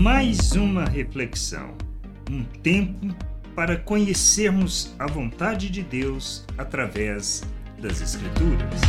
Mais uma reflexão, um tempo para conhecermos a vontade de Deus através das Escrituras.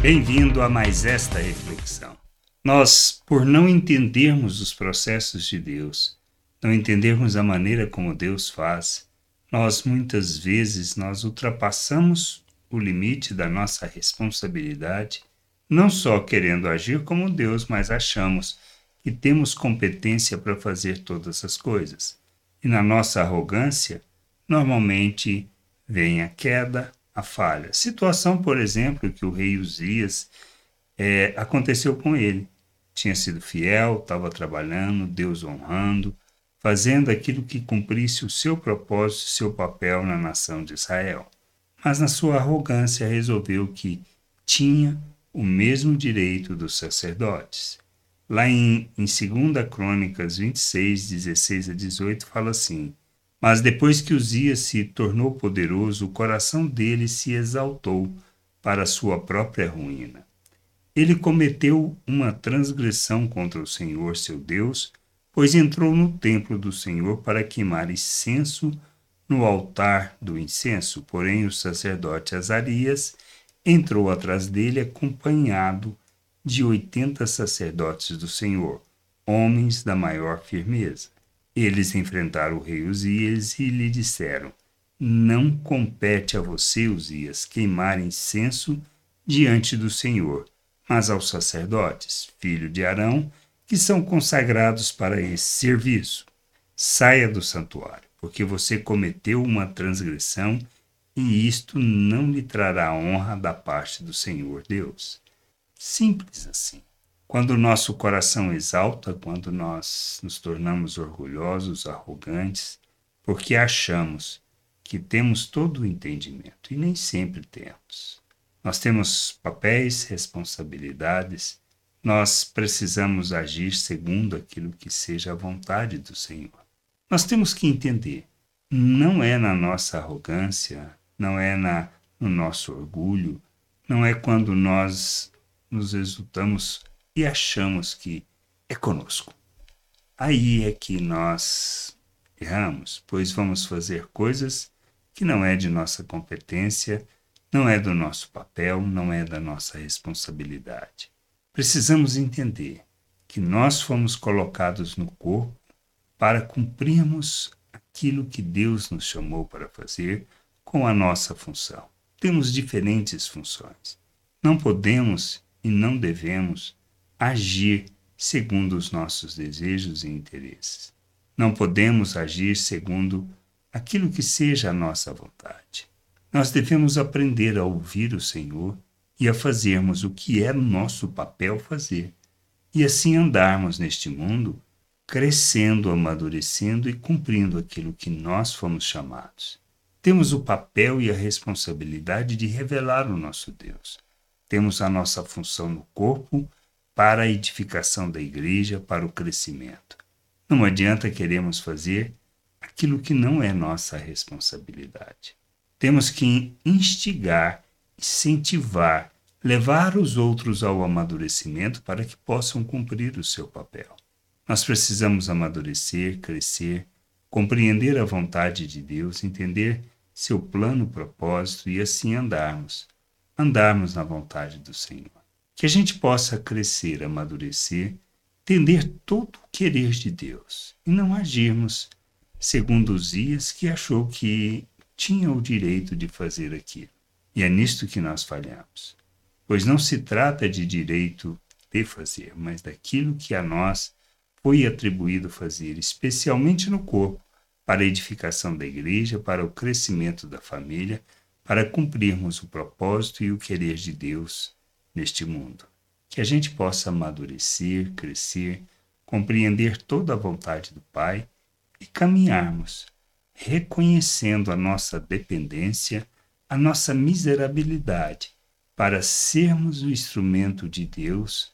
Bem-vindo a mais esta reflexão. Nós, por não entendermos os processos de Deus, não entendermos a maneira como Deus faz, nós muitas vezes nós ultrapassamos o limite da nossa responsabilidade, não só querendo agir como Deus, mas achamos que temos competência para fazer todas as coisas. E na nossa arrogância, normalmente vem a queda, a falha. Situação, por exemplo, que o rei Uzias é, aconteceu com ele. Tinha sido fiel, estava trabalhando, Deus honrando, fazendo aquilo que cumprisse o seu propósito, seu papel na nação de Israel. Mas na sua arrogância resolveu que tinha o mesmo direito dos sacerdotes. Lá em, em 2 Crônicas 26, 16 a 18, fala assim: Mas depois que Uzias se tornou poderoso, o coração dele se exaltou para sua própria ruína. Ele cometeu uma transgressão contra o Senhor seu Deus, pois entrou no templo do Senhor para queimar incenso no altar do incenso. Porém, o sacerdote Azarias entrou atrás dele acompanhado de oitenta sacerdotes do Senhor, homens da maior firmeza. Eles enfrentaram o rei Uzias e lhe disseram: Não compete a você, Uzias, queimar incenso diante do Senhor, mas aos sacerdotes, filho de Arão, que são consagrados para esse serviço. Saia do santuário, porque você cometeu uma transgressão e isto não lhe trará honra da parte do Senhor Deus. Simples assim. Quando o nosso coração exalta, quando nós nos tornamos orgulhosos, arrogantes, porque achamos que temos todo o entendimento e nem sempre temos. Nós temos papéis, responsabilidades, nós precisamos agir segundo aquilo que seja a vontade do Senhor. Nós temos que entender, não é na nossa arrogância, não é na, no nosso orgulho, não é quando nós nos exultamos e achamos que é conosco. Aí é que nós erramos, pois vamos fazer coisas que não é de nossa competência, não é do nosso papel, não é da nossa responsabilidade. Precisamos entender que nós fomos colocados no corpo para cumprirmos aquilo que Deus nos chamou para fazer com a nossa função. Temos diferentes funções. Não podemos e não devemos agir segundo os nossos desejos e interesses. Não podemos agir segundo aquilo que seja a nossa vontade. Nós devemos aprender a ouvir o Senhor e a fazermos o que é nosso papel fazer, e assim andarmos neste mundo crescendo, amadurecendo e cumprindo aquilo que nós fomos chamados. Temos o papel e a responsabilidade de revelar o nosso Deus temos a nossa função no corpo para a edificação da igreja, para o crescimento. Não adianta queremos fazer aquilo que não é nossa responsabilidade. Temos que instigar, incentivar, levar os outros ao amadurecimento para que possam cumprir o seu papel. Nós precisamos amadurecer, crescer, compreender a vontade de Deus, entender seu plano, propósito e assim andarmos andarmos na vontade do Senhor. Que a gente possa crescer, amadurecer, entender todo o querer de Deus e não agirmos segundo os dias que achou que tinha o direito de fazer aquilo. E é nisto que nós falhamos. Pois não se trata de direito de fazer, mas daquilo que a nós foi atribuído fazer, especialmente no corpo, para a edificação da igreja, para o crescimento da família, para cumprirmos o propósito e o querer de Deus neste mundo. Que a gente possa amadurecer, crescer, compreender toda a vontade do Pai e caminharmos, reconhecendo a nossa dependência, a nossa miserabilidade, para sermos o instrumento de Deus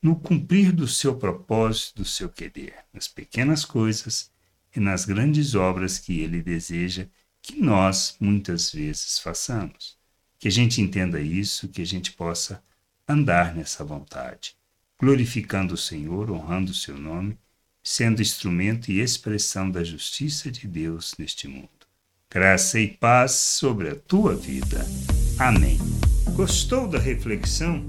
no cumprir do seu propósito, do seu querer, nas pequenas coisas e nas grandes obras que Ele deseja que nós muitas vezes façamos. Que a gente entenda isso, que a gente possa andar nessa vontade, glorificando o Senhor, honrando o seu nome sendo instrumento e expressão da justiça de Deus neste mundo. Graça e paz sobre a tua vida. Amém. Gostou da reflexão?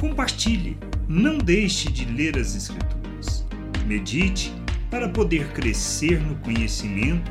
Compartilhe. Não deixe de ler as Escrituras. Medite para poder crescer no conhecimento